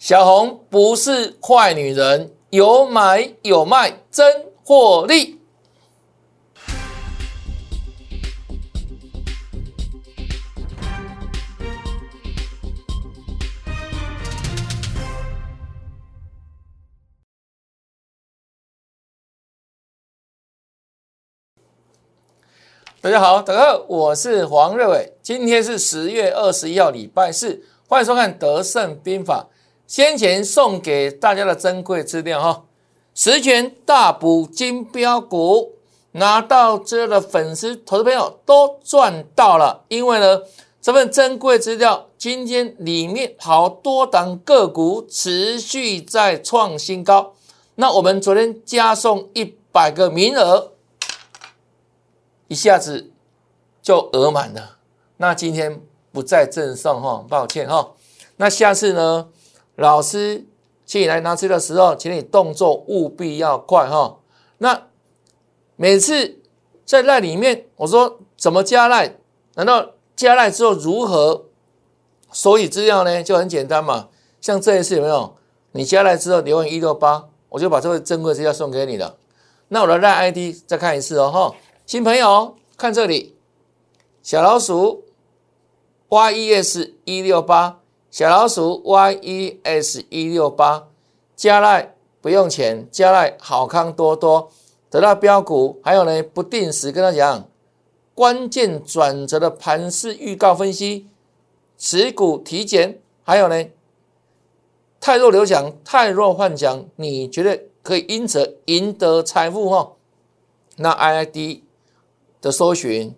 小红不是坏女人，有买有卖真获利。大家好，大家好，我是黄瑞伟。今天是十月二十一号，礼拜四，欢迎收看《德胜兵法》。先前送给大家的珍贵资料哈，十全大补金标股，拿到这的粉丝、投资朋友都赚到了。因为呢，这份珍贵资料，今天里面好多档个股持续在创新高。那我们昨天加送一百个名额。一下子就额满了，那今天不再赠送哈，抱歉哈。那下次呢，老师请你来拿车的时候，请你动作务必要快哈。那每次在赖里面，我说怎么加赖？难道加赖之后如何收取资料呢？就很简单嘛。像这一次有没有？你加赖之后留言一六八，我就把这位珍贵资料送给你了。那我的赖 ID 再看一次哦哈。新朋友看这里，小老鼠 y e s 一六八，小老鼠 y e s 一六八，加赖不用钱，加赖好康多多，得到标股，还有呢不定时跟他讲关键转折的盘势预告分析，持股体检，还有呢太弱留奖，太弱换奖，你觉得可以因此赢得财富哈？那 I I D。的搜寻，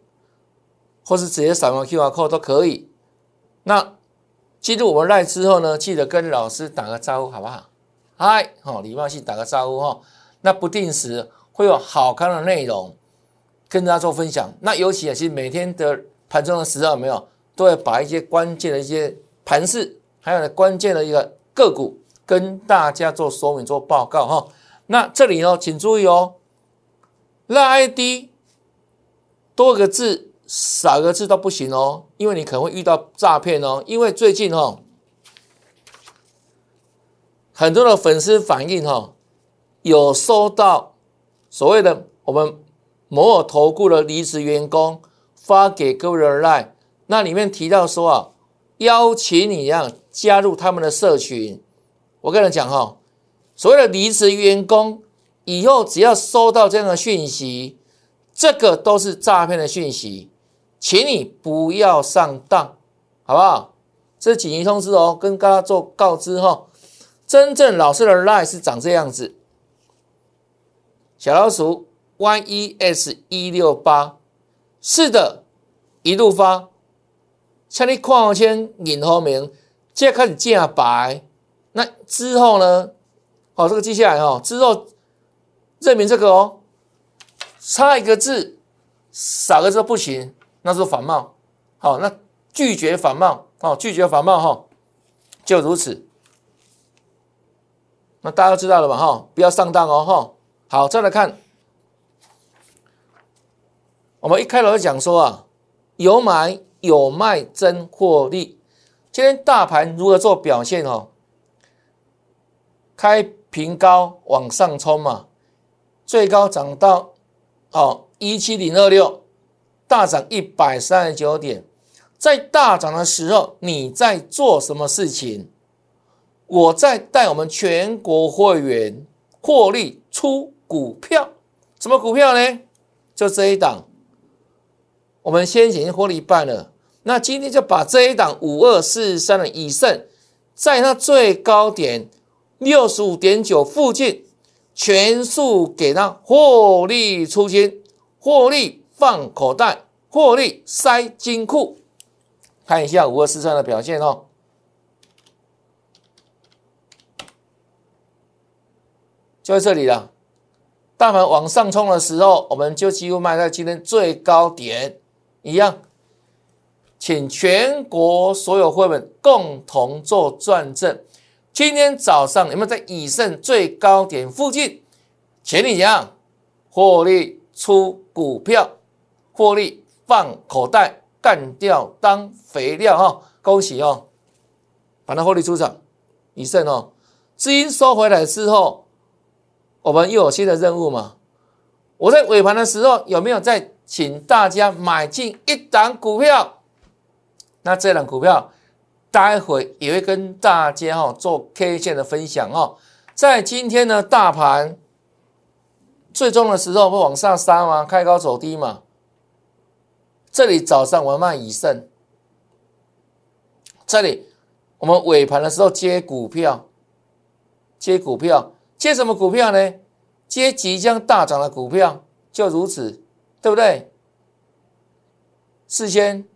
或是直接扫描 QR code 都可以。那进入我们赖之后呢，记得跟老师打个招呼，好不好？嗨，好，礼貌性打个招呼哈。那不定时会有好看的内容跟大家做分享。那尤其啊，其实每天的盘中的时候，有没有都会把一些关键的一些盘势，还有呢关键的一个个股跟大家做说明、做报告哈。那这里呢，请注意哦，赖 ID。多个字少个字都不行哦，因为你可能会遇到诈骗哦。因为最近哈，很多的粉丝反映哈，有收到所谓的我们某某投顾的离职员工发给各位的 line，那里面提到说啊，邀请你啊加入他们的社群。我跟你讲哈，所谓的离职员工以后只要收到这样的讯息。这个都是诈骗的讯息，请你不要上当，好不好？这是紧急通知哦，跟大家做告知哈。真正老师的 line 是长这样子，小老鼠 y e s 一六八，是的，一路发，像你矿签引后面，现在开始建白，那之后呢？好，这个记下来哈，之后认明这个哦。差一个字，少个字不行，那是反冒。好，那拒绝反冒，哦，拒绝反冒哈，就如此。那大家都知道了吧？哈，不要上当哦，哈。好，再来看，我们一开头就讲说啊，有买有卖真获利。今天大盘如何做表现？哦？开平高往上冲嘛，最高涨到。哦，一七零二六大涨一百三十九点，在大涨的时候，你在做什么事情？我在带我们全国会员获利出股票，什么股票呢？就这一档，我们先前获利一半了，那今天就把这一档五二四三的以盛，在它最高点六十五点九附近。全数给他获利出金，获利放口袋，获利塞金库。看一下五二四三的表现哦，就在这里了。大盘往上冲的时候，我们就几乎卖在今天最高点一样。请全国所有会员共同做转正。今天早上有没有在以盛最高点附近？请你讲，获利出股票，获利放口袋，干掉当肥料哈！恭喜哦，把它获利出场。以盛哦，资金收回来之后，我们又有新的任务嘛？我在尾盘的时候有没有再请大家买进一档股票？那这档股票待会也会跟大家哈做 K 线的分享哦。在今天的大盘最终的时候会往上杀吗？开高走低嘛？这里早上我卖以盛，这里我们尾盘的时候接股票，接股票，接什么股票呢？接即将大涨的股票，就如此，对不对？事先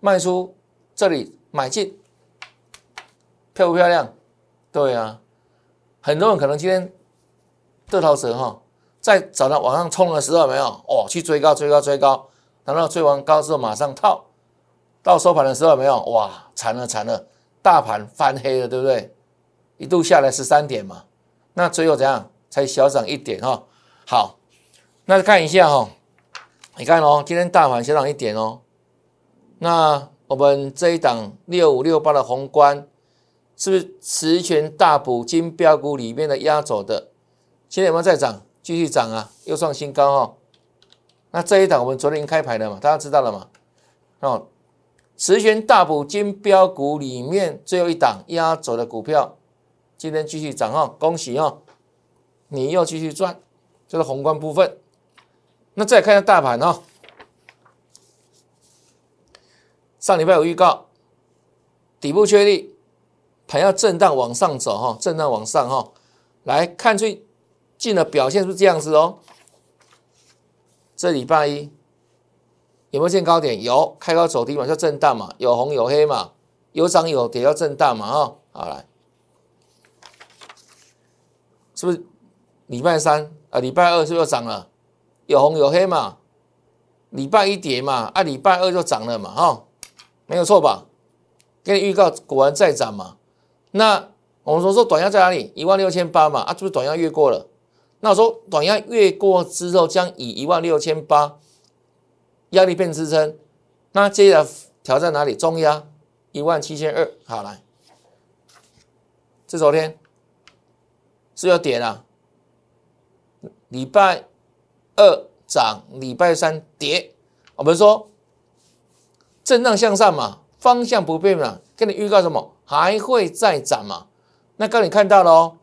卖出，这里买进，漂不漂亮？对啊，很多人可能今天得逃蛇哈，在早上往上冲的时候，没有哦，去追高，追高，追高，然后追完高之后马上套，到收盘的时候没有哇，惨了惨了，大盘翻黑了，对不对？一度下来十三点嘛，那最后怎样？才小涨一点哈，好，那看一下哈，你看哦，今天大盘小涨一点哦，那我们这一档六五六八的宏观，是不是持权大补金标股里面的压走的？现在有没有在涨？继续涨啊，又创新高哈。那这一档我们昨天已经开牌了嘛，大家知道了嘛？哦，持权大补金标股里面最后一档压走的股票，今天继续涨哈，恭喜哈。你又继续赚，这是宏观部分。那再看一下大盘哦，上礼拜有预告，底部确立，盘要震荡往上走哈，震荡往上哈。来看最近的表现是不是这样子哦？这礼拜一有没有见高点？有，开高走低嘛，叫震荡嘛，有红有黑嘛，有涨有跌叫震荡嘛哈。好来，是不是？礼拜三啊，礼拜二是不是涨了？有红有黑嘛？礼拜一跌嘛，啊，礼拜二就涨了嘛，哈，没有错吧？给你预告，果然再涨嘛。那我们说说短压在哪里？一万六千八嘛，啊，是不是短压越过了？那我说短压越过之后，将以一万六千八压力变支撑，那接着挑战哪里？中压一万七千二。好来，这昨天是要跌了。礼拜二涨，礼拜三跌。我们说震荡向上嘛，方向不变嘛。跟你预告什么？还会再涨嘛？那刚你看到了哦，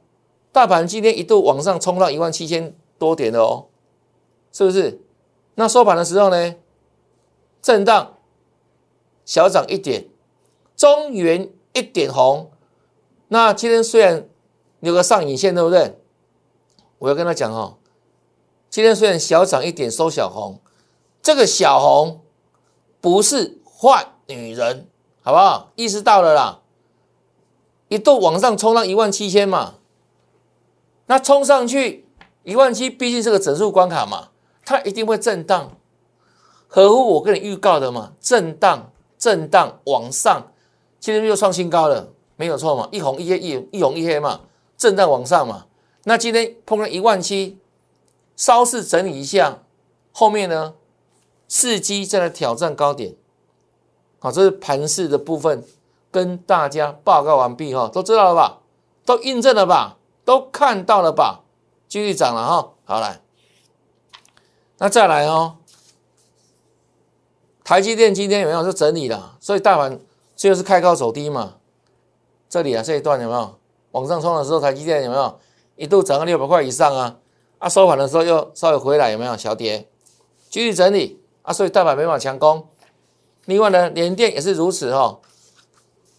大盘今天一度往上冲到一万七千多点的哦，是不是？那收盘的时候呢，震荡小涨一点，中原一点红。那今天虽然有个上影线，对不对？我要跟他讲哦。今天虽然小涨一点，收小红，这个小红不是坏女人，好不好？意识到了啦，一度往上冲到一万七千嘛，那冲上去一万七，毕竟是个整数关卡嘛，它一定会震荡，合乎我跟你预告的嘛，震荡震荡往上，今天又创新高了，没有错嘛，一红一黑一一红一黑嘛，震荡往上嘛，那今天碰了一万七。稍事整理一下，后面呢，伺机再来挑战高点。好，这是盘势的部分，跟大家报告完毕哈，都知道了吧？都印证了吧？都看到了吧？继续涨了哈，好来，那再来哦。台积电今天有没有是整理了？所以大盘最后是开高走低嘛？这里啊这一段有没有往上冲的时候，台积电有没有一度涨到六百块以上啊？啊，收盘的时候又稍微回来，有没有小跌？继续整理啊，所以大盘没法强攻。另外呢，联电也是如此哈，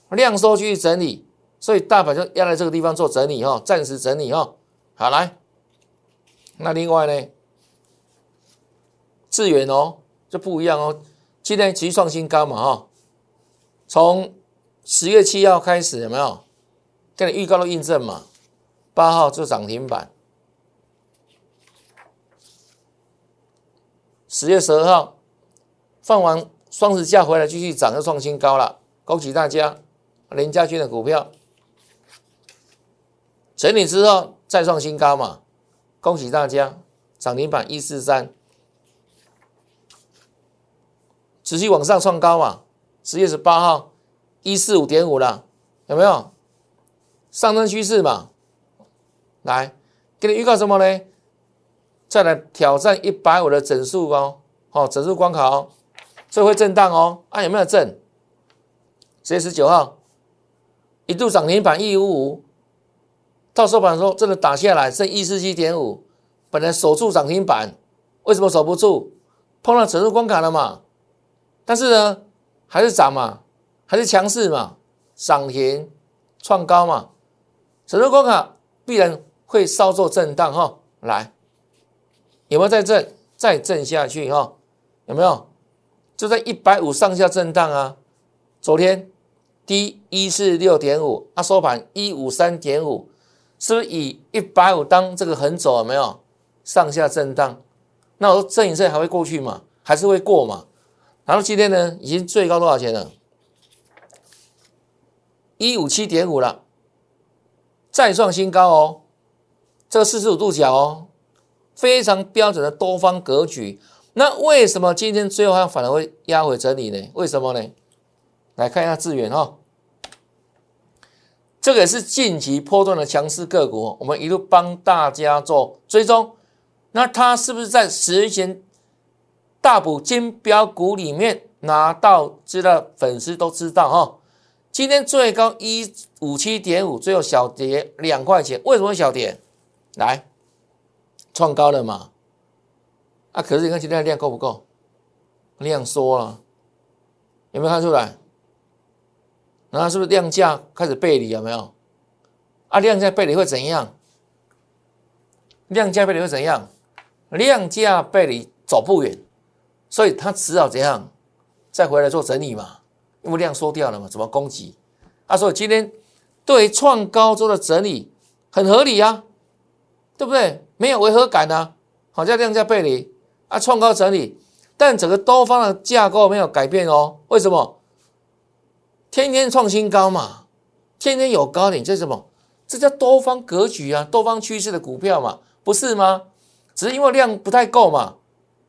量缩继续整理，所以大盘就压在这个地方做整理哈，暂时整理哈。好来，那另外呢，智远哦就不一样哦，今天继续创新高嘛哈，从十月七号开始有没有？跟你预告的印证嘛，八号就涨停板。十月十二号放完双十假回来，继续涨，又创新高了，恭喜大家！林家军的股票整理之后再创新高嘛，恭喜大家！涨停板一四三，持续往上创高嘛。十月十八号一四五点五了，有没有？上升趋势嘛。来，给你预告什么呢？再来挑战一百五的整数哦，好，整数关卡哦，这会震荡哦。啊，有没有震？十月十九号一度涨停板一五五，到收盘的时候真的打下来，剩一四七点五，本来守住涨停板，为什么守不住？碰到整数关卡了嘛？但是呢，还是涨嘛，还是强势嘛，涨停创高嘛，整数关卡必然。会稍作震荡哈，来，有没有再震？再震下去哈，有没有？就在一百五上下震荡啊。昨天低一四六点五，啊收盘一五三点五，是不是以一百五当这个横走？有没有上下震荡？那我说震一震还会过去吗？还是会过嘛？然后今天呢，已经最高多少钱了？一五七点五了，再创新高哦。这个四十五度角哦，非常标准的多方格局。那为什么今天最后它反而会压回整理呢？为什么呢？来看一下智远哈，这个也是近期波段的强势个股，我们一路帮大家做追踪。那它是不是在十日前大补金标股里面拿到资料？粉丝都知道哈。今天最高一五七点五，最后小跌两块钱，为什么小跌？来，创高了嘛？啊，可是你看今天的量够不够？量缩了，有没有看出来？然后是不是量价开始背离？有没有？啊，量价背离会怎样？量价背离会怎样？量价背离走不远，所以它只好怎样？再回来做整理嘛？因为量缩掉了嘛？怎么攻击？他说今天对创高做的整理很合理啊。对不对？没有违和感呢，好像量价背离啊，创高整理，但整个多方的架构没有改变哦。为什么？天天创新高嘛，天天有高点，这是什么？这叫多方格局啊，多方趋势的股票嘛，不是吗？只是因为量不太够嘛，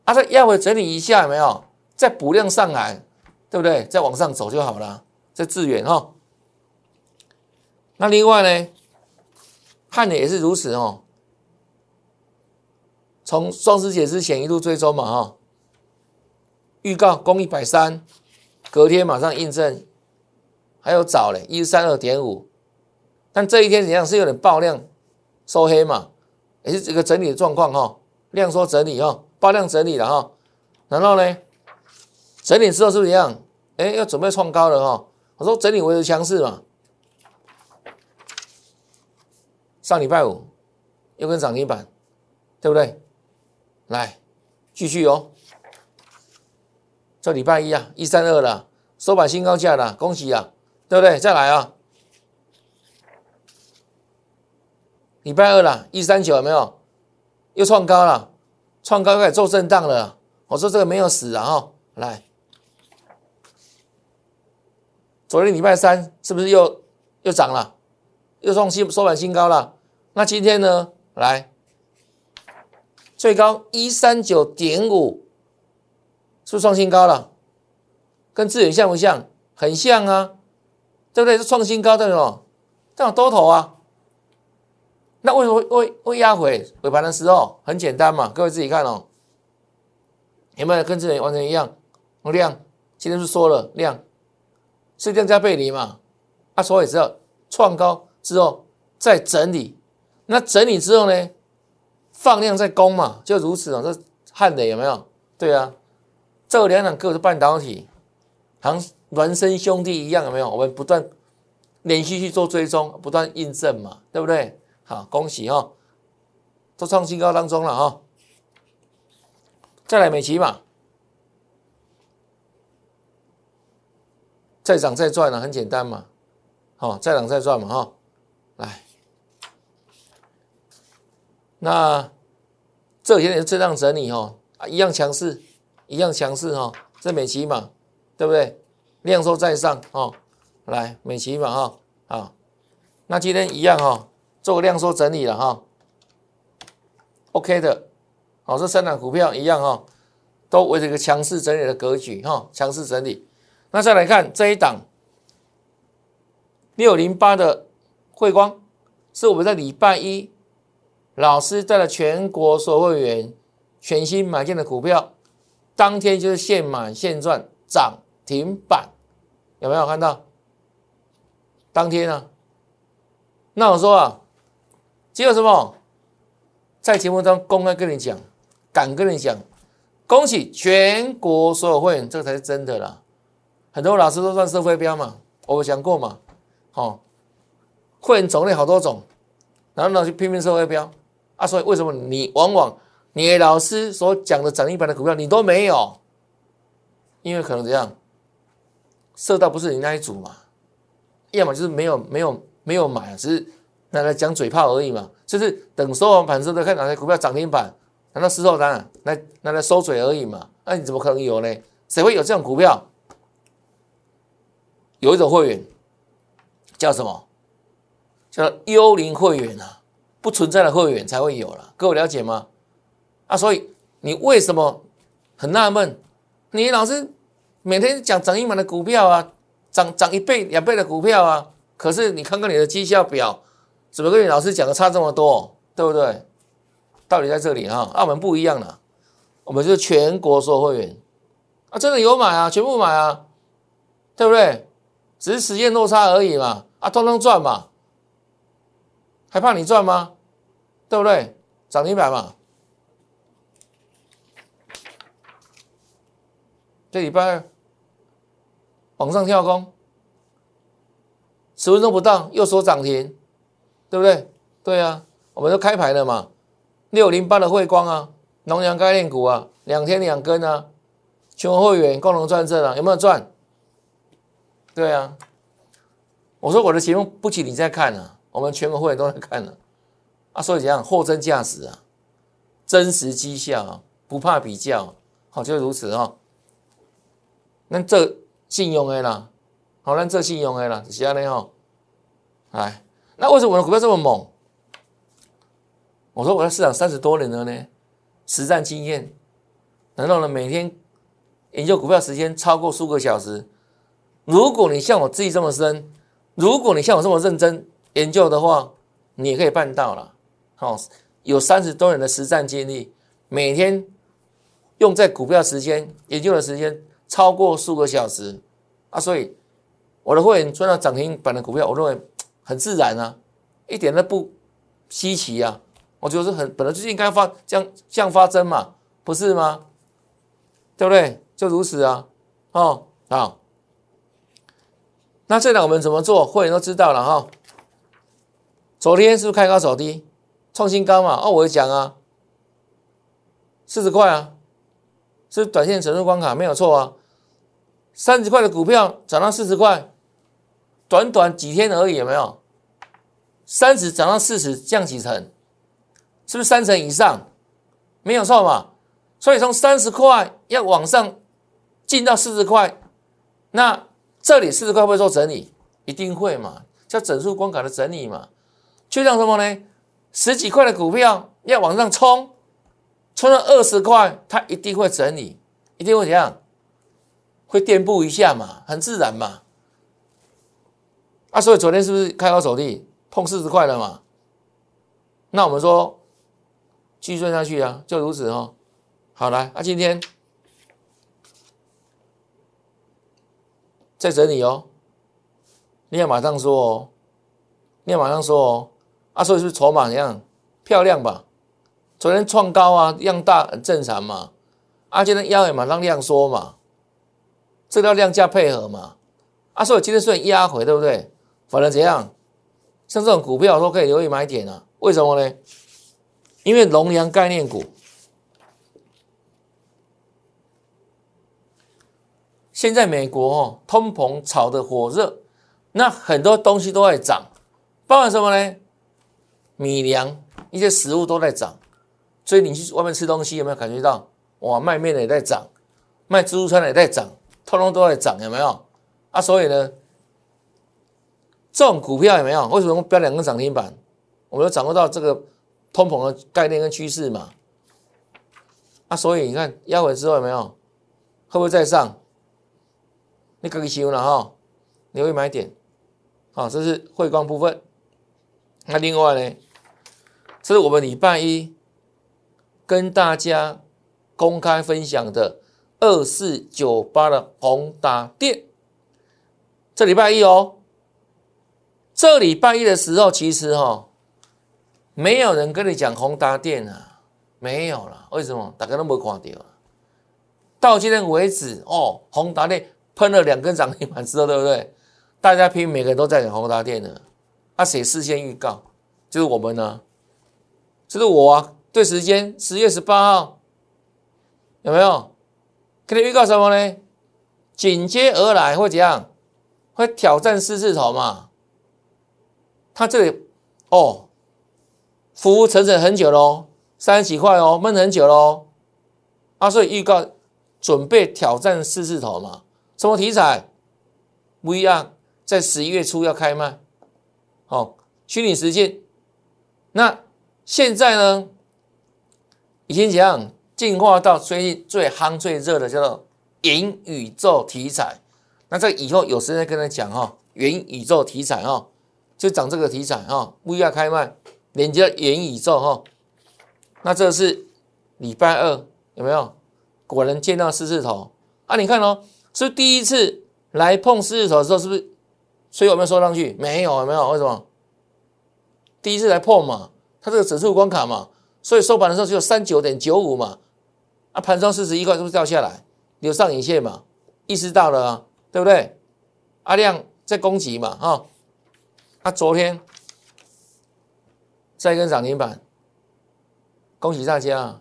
啊，再压回整理一下，有没有？再补量上来，对不对？再往上走就好了。这致远哈，那另外呢，汉的也是如此哦。从双十节之前一路追踪嘛哈，预告攻一百三，隔天马上印证，还有早嘞一三二点五，但这一天怎样是有点爆量收黑嘛，也是这个整理的状况哈，量缩整理哈，爆量整理了哈，然后呢，整理之后是不是一样？哎，要准备创高了哈，我说整理维持强势嘛，上礼拜五又跟涨停板，对不对？来，继续哦。这礼拜一啊，一三二了，收盘新高价了，恭喜啊，对不对？再来啊，礼拜二了，一三九有没有？又创高了，创高开始做震荡了。我说这个没有死啊，哈，来，昨天礼拜三是不是又又涨了，又创新收盘新高了？那今天呢？来。最高一三九点五，是不是创新高了？跟智远像不像？很像啊，对不对？是创新高，对不对？这样多头啊，那为什么会会压回尾盘的时候？很简单嘛，各位自己看哦，有没有跟之前完全一样？量今天是说了量是量加背离嘛？啊，所以只要创高之后再整理，那整理之后呢？放量在攻嘛，就如此哦。这汉磊有没有？对啊，这两两个是半导体，像孪生兄弟一样，有没有？我们不断连续去做追踪，不断印证嘛，对不对？好，恭喜哈，都创新高当中了哈。再来美琪嘛，再涨再赚了，很简单嘛。好，再涨再赚嘛哈，来。那这几天也是震荡整理哈，啊，一样强势，一样强势哈，这美琪嘛，对不对？量缩在上哦，来美琪嘛哈，好，那今天一样哈，做个量缩整理了哈，OK 的，好，这三档股票一样哈，都围着一个强势整理的格局哈，强势整理。那再来看这一档六零八的汇光。是我们在礼拜一，老师带了全国所有会员全新买进的股票，当天就是现买现赚涨停板，有没有看到？当天啊，那我说啊，只有什么？在节目中公开跟你讲，敢跟你讲，恭喜全国所有会员，这才是真的啦。很多老师都算社会标嘛，我讲过嘛，好，会员种类好多种，然后呢就拼命社会标啊，所以为什么你往往你老师所讲的涨一板的股票你都没有？因为可能怎样，设到不是你那一组嘛，要么就是没有没有没有买，只是拿来讲嘴炮而已嘛。就是等收完盘之后再看哪些股票涨停板，拿到事后单来拿来收嘴而已嘛？那你怎么可能有呢？谁会有这种股票？有一种会员叫什么？叫幽灵会员啊，不存在的会员才会有了。各位了解吗？啊，所以你为什么很纳闷？你老是每天讲涨一满的股票啊，涨涨一倍两倍的股票啊，可是你看看你的绩效表。怎么跟你老师讲的差这么多，对不对？道理在这里哈，澳门不一样了，我们是全国所有会员啊，真的有买啊，全部买啊，对不对？只是时间落差而已嘛，啊，通通赚嘛，还怕你赚吗？对不对？涨停板嘛，这礼拜往上跳空，十分钟不到又说涨停。对不对？对啊，我们都开牌了嘛，六零八的汇光啊，农阳概念股啊，两天两根啊，全国会员共同赚这啊，有没有赚？对啊，我说我的节目不仅你在看啊，我们全国会员都在看呢，啊，所以怎样货真价实啊，真实绩效啊，不怕比较，好就如此啊。那这信用的啦，好，那这信用的啦，是安尼吼，哎。那为什么我的股票这么猛？我说我在市场三十多年了呢，实战经验，难道呢每天研究股票时间超过数个小时？如果你像我自己这么深，如果你像我这么认真研究的话，你也可以办到了。好，有三十多年的实战经历，每天用在股票时间研究的时间超过数个小时啊，所以我的会员赚到涨停板的股票，我认为。很自然啊，一点都不稀奇啊！我觉得是很本来就应该发这样这样发生嘛，不是吗？对不对？就如此啊！哦，好，那这两我们怎么做？会员都知道了哈。昨天是不是开高走低，创新高嘛？哦，我讲啊，四十块啊，是短线整数关卡没有错啊。三十块的股票涨到四十块，短短几天而已，有没有？三十涨到四十，降几成？是不是三成以上？没有错嘛。所以从三十块要往上进到四十块，那这里四十块会做整理，一定会嘛？叫整数关卡的整理嘛。就像什么呢？十几块的股票要往上冲，冲到二十块，它一定会整理，一定会怎样？会垫步一下嘛，很自然嘛。啊，所以昨天是不是开高走低？碰四十块了嘛？那我们说继续赚下去啊，就如此哦。好来，那今天再整理哦。你要马上说哦，你要马上说哦。啊，所以是筹码一样漂亮吧？昨天创高啊，量大很正常嘛。啊，今天腰也马上量缩嘛，这叫量价配合嘛。啊，所以今天虽然压回，对不对？反正怎样？像这种股票都可以留意买点啊？为什么呢？因为龙阳概念股现在美国哦通膨炒得火热，那很多东西都在涨，包含什么呢？米粮一些食物都在涨，所以你去外面吃东西有没有感觉到？哇，卖面的也在涨，卖自助餐的也在涨，通通都在涨，有没有？啊，所以呢？这种股票有没有？为什么标两个涨停板？我们要掌握到这个通膨的概念跟趋势嘛？啊，所以你看压回之后有没有？会不会再上？你可以修了哈，你会买点。好，这是汇光部分。那另外呢，这是我们礼拜一跟大家公开分享的二四九八的宏达电。这礼拜一哦，这礼拜一的时候，其实哈，没有人跟你讲宏达电啊，没有了。为什么？大家都没看到。到今天为止哦，宏达电喷了两根涨停板之后，对不对？大家拼，每个人都在讲宏达电的。那谁事先预告？就是我们呢，就是我啊。对时间，十月十八号有没有？给你预告什么呢？紧接而来会怎样？会挑战四字头嘛？他这里哦，服务整整很久喽，三十几块哦，闷很久喽。啊，所以预告准备挑战四字头嘛？什么题材？不一样，在十一月初要开卖。哦，虚拟实境。那现在呢，已经怎样进化到最近最夯最热的叫做元宇宙题材。那这以后有时间跟他讲哈，元宇宙题材哈，就讲这个题材哈，VR 开卖连接元宇宙哈。那这是礼拜二有没有？果然见到狮子头啊！你看哦，是第一次来碰狮子头的时候，是不是？所以有没有收上去？没有，有没有？为什么？第一次来碰嘛，它这个指数关卡嘛，所以收盘的时候只有三九点九五嘛，啊，盘中四十一块是不是掉下来？有上影线嘛？意识到了啊，对不对？阿亮在攻击嘛，哈，啊，昨天再一根涨停板，恭喜大家！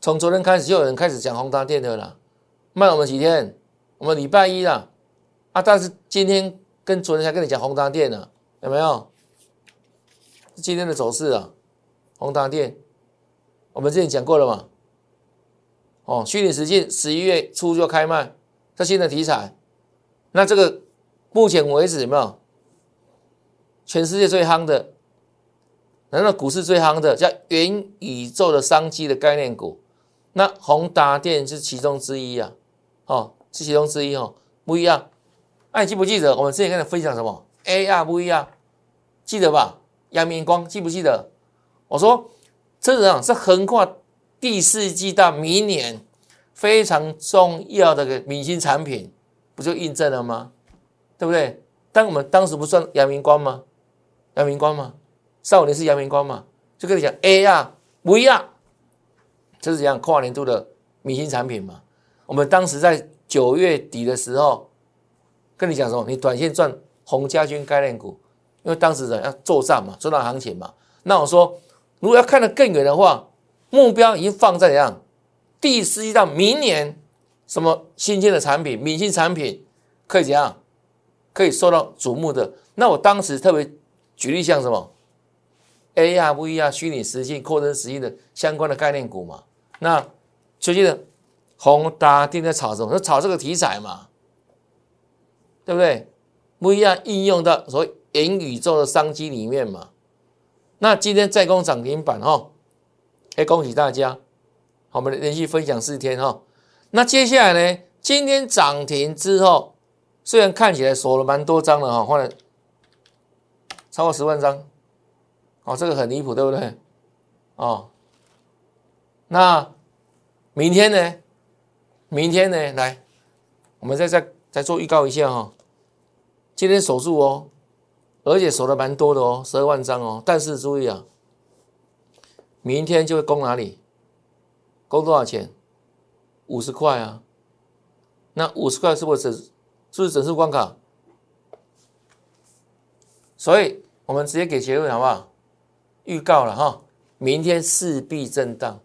从昨天开始就有人开始讲宏达电的了，卖我们几天？我们礼拜一了，啊，但是今天跟昨天才跟你讲宏达电呢，有没有？今天的走势啊，宏达电，我们之前讲过了嘛？哦，虚拟实境十一月初就开卖，这新的题材，那这个目前为止有没有？全世界最夯的，难道股市最夯的叫元宇宙的商机的概念股？那宏达电是其中之一啊，哦，是其中之一哦，不一样。那你记不记得我们之前跟你分享什么？AR 不一样，记得吧？阳明光记不记得？我说这个是横跨第四季到明年非常重要的个明星产品，不就印证了吗？对不对？但我们当时不算阳明光吗？阳明光吗？上五年是阳明光嘛？就跟你讲 AR 不一样，这是讲跨年度的明星产品嘛？我们当时在九月底的时候跟你讲什么？你短线赚红家军概念股。因为当时人要做账嘛，做到行情嘛。那我说，如果要看得更远的话，目标已经放在怎样？第四季到明年，什么新鲜的产品、明星产品可以怎样？可以受到瞩目的。那我当时特别举例，像什么 AR、VR、虚拟实境、扩增实境的相关的概念股嘛。那最近的宏达电在炒什么？就炒这个题材嘛，对不对？不一样应用到所谓。元宇宙的商机里面嘛，那今天再攻涨停板哈，哎，恭喜大家！我们连续分享四天哈。那接下来呢，今天涨停之后，虽然看起来锁了蛮多张了哈，换了超过十万张，哦，这个很离谱，对不对？哦，那明天呢？明天呢？来，我们再再再做预告一下哈，今天守住哦。而且守的蛮多的哦，十二万张哦。但是注意啊，明天就会攻哪里？攻多少钱？五十块啊。那五十块是不是整？是不是整数关卡？所以我们直接给结论好不好？预告了哈，明天势必震荡。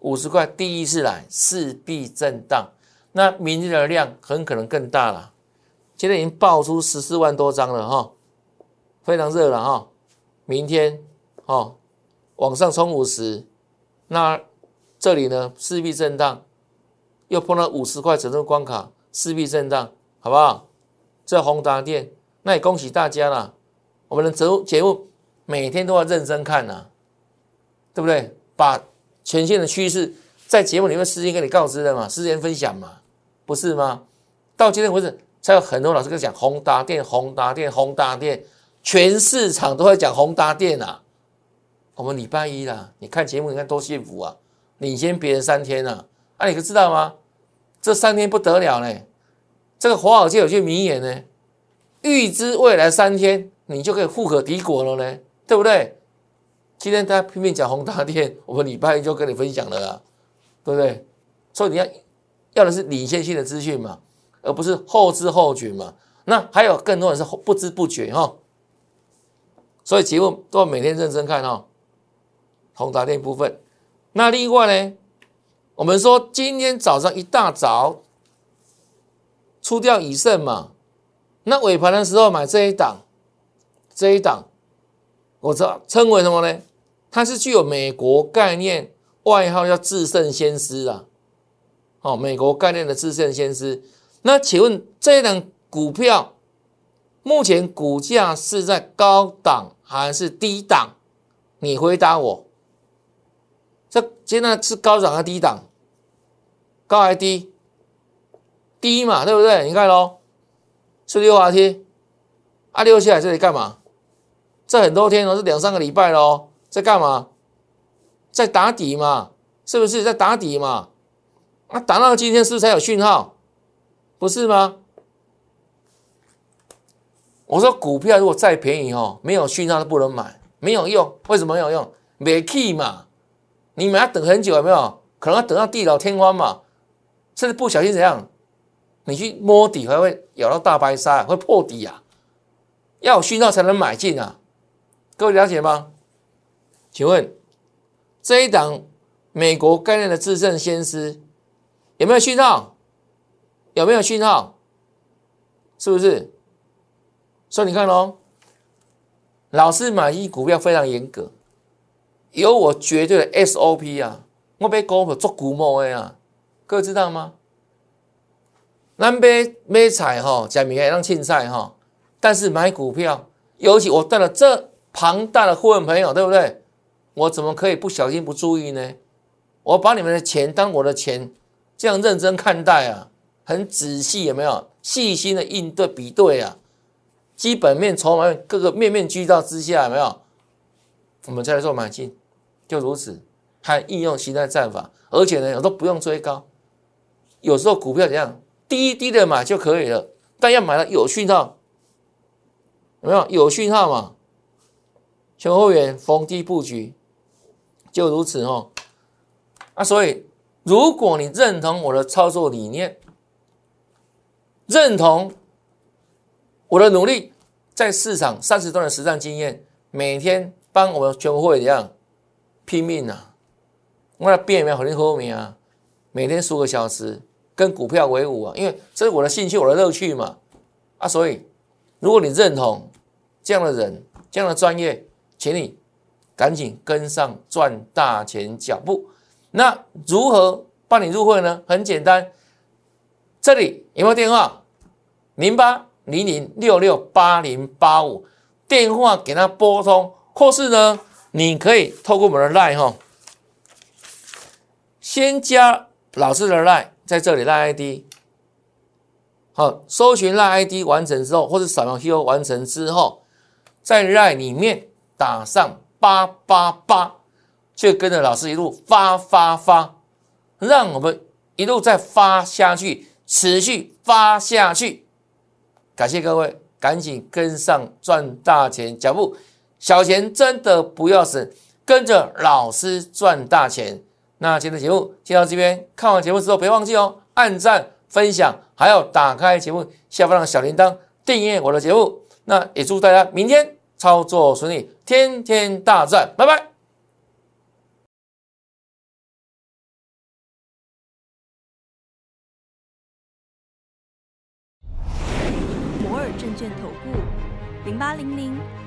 五十块第一次来，势必震荡。那明天的量很可能更大了。现在已经爆出十四万多张了哈。非常热了哈，明天哦往上冲五十，那这里呢势必震荡，又碰到五十块整数关卡，势必震荡，好不好？这宏达电，那也恭喜大家了。我们的节目节目每天都要认真看呐，对不对？把全线的趋势在节目里面事先跟你告知的嘛，事先分享嘛，不是吗？到今天为止，才有很多老师跟讲宏达电、宏达电、宏达电。全市场都在讲宏达电啊。我们礼拜一啦，你看节目，你看多幸福啊，领先别人三天啊。啊，你可知道吗？这三天不得了嘞。这个华尔街有句名言呢，预知未来三天，你就可以富可敌国了呢，对不对？今天大家拼命讲宏达电，我们礼拜一就跟你分享了啊，对不对？所以你要要的是领先性的资讯嘛，而不是后知后觉嘛。那还有更多人是不知不觉哈。所以节目都要每天认真看哈。宏达电部分，那另外呢，我们说今天早上一大早出掉以盛嘛，那尾盘的时候买这一档，这一档，我知道称为什么呢？它是具有美国概念，外号叫制胜先师啊。哦，美国概念的制胜先师。那请问这一档股票目前股价是在高档还是低档？你回答我。这现在是高档还是低档？高还低？低嘛，对不对？你看喽，是六滑梯，啊，六下来这里干嘛？这很多天了，是两三个礼拜喽。在干嘛？在打底嘛？是不是在打底嘛？啊，打到今天是不是才有讯号？不是吗？我说股票如果再便宜哦，没有讯号都不能买，没有用。为什么没有用？没 key 嘛？你们要等很久有没有？可能要等到地老天荒嘛？甚至不小心怎样？你去摸底还会咬到大白鲨，会破底啊！要有讯号才能买进啊！各位了解吗？请问这一档美国概念的制胜先师有没有讯号？有没有讯号？是不是？所以你看喽，老师买一股票非常严格，有我绝对的 SOP 啊！我被股票做股魔的啊，各位知道吗？咱买买菜哈，讲明还让青菜哈，但是买股票，尤其我带了这庞大的会员朋友，对不对？我怎么可以不小心不注意呢？我把你们的钱当我的钱，这样认真看待啊，很仔细，有没有细心的应对比对啊？基本面、筹码面各个面面俱到之下，有没有？我们再来做买进，就如此，还应用形态战法，而且呢，我都不用追高。有时候股票怎样，低低的买就可以了，但要买到有讯号，有没有？有讯号嘛？全会员逢低布局。就如此哦，啊，所以如果你认同我的操作理念，认同我的努力，在市场三十段的实战经验，每天帮我们全会一样拼命啊！我要变名，肯定后面啊，每天数个小时跟股票为伍啊，因为这是我的兴趣，我的乐趣嘛，啊，所以如果你认同这样的人，这样的专业，请你。赶紧跟上赚大钱脚步。那如何帮你入会呢？很简单，这里有没有电话？零八零零六六八零八五，电话给他拨通，或是呢，你可以透过我们的 line 哈，先加老师的 line，在这里 line ID，好，搜寻赖 ID 完成之后，或者扫描 Q 完成之后，在 line 里面打上。八八八，就跟着老师一路发发发，让我们一路再发下去，持续发下去。感谢各位，赶紧跟上赚大钱脚步，小钱真的不要省，跟着老师赚大钱。那今天的节目就到这边，看完节目之后别忘记哦，按赞、分享，还要打开节目下方的小铃铛，订阅我的节目。那也祝大家明天。操作顺利，天天大赚，拜拜。摩尔证券投顾，零八零零